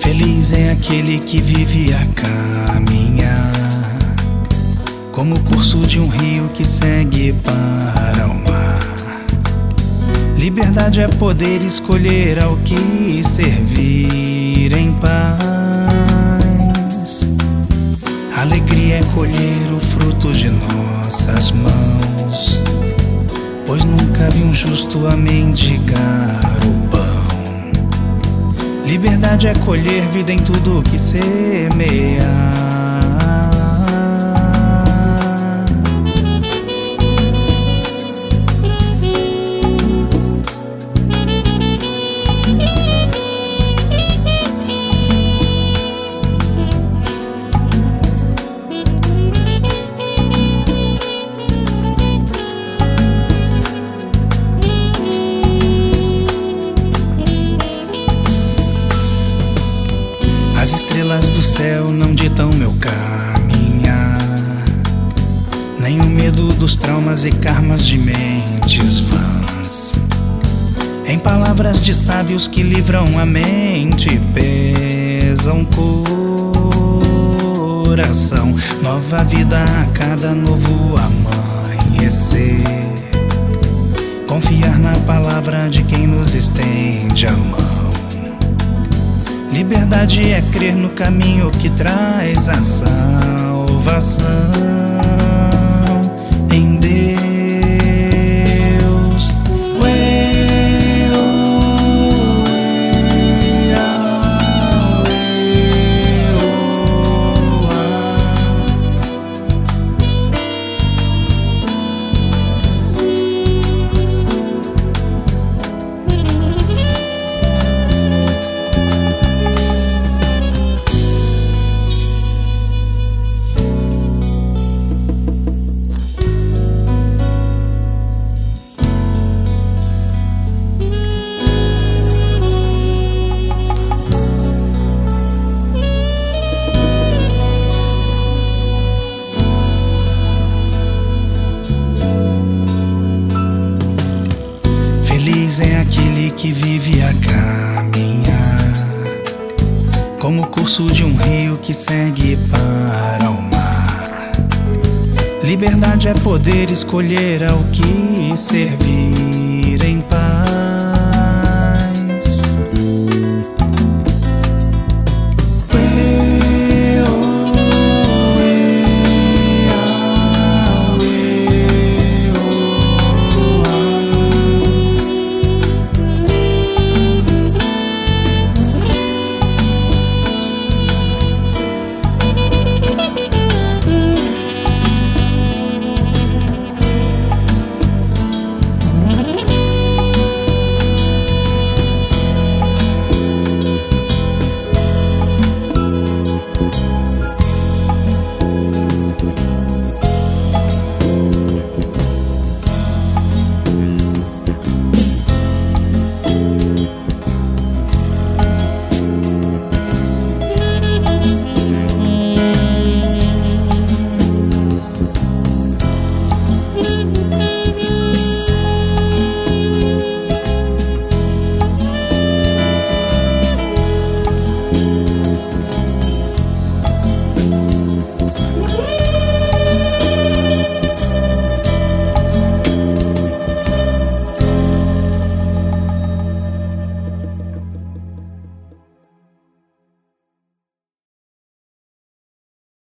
Feliz é aquele que vive a caminhar, como o curso de um rio que segue para o mar. Liberdade é poder escolher ao que servir em paz. Alegria é colher o fruto de nossas mãos, pois nunca vi um justo a mendigar o pão. Liberdade é colher vida em tudo que semear. Estrelas do céu não ditam meu caminhar, nem o medo dos traumas e karmas de mentes vãs. Em palavras de sábios que livram a mente, pesam coração. Nova vida a cada novo amanhecer. Confiar na palavra de quem nos estende a mão. Liberdade é crer no caminho que traz a salvação é aquele que vive a caminhar, como o curso de um rio que segue para o mar. Liberdade é poder escolher ao que servir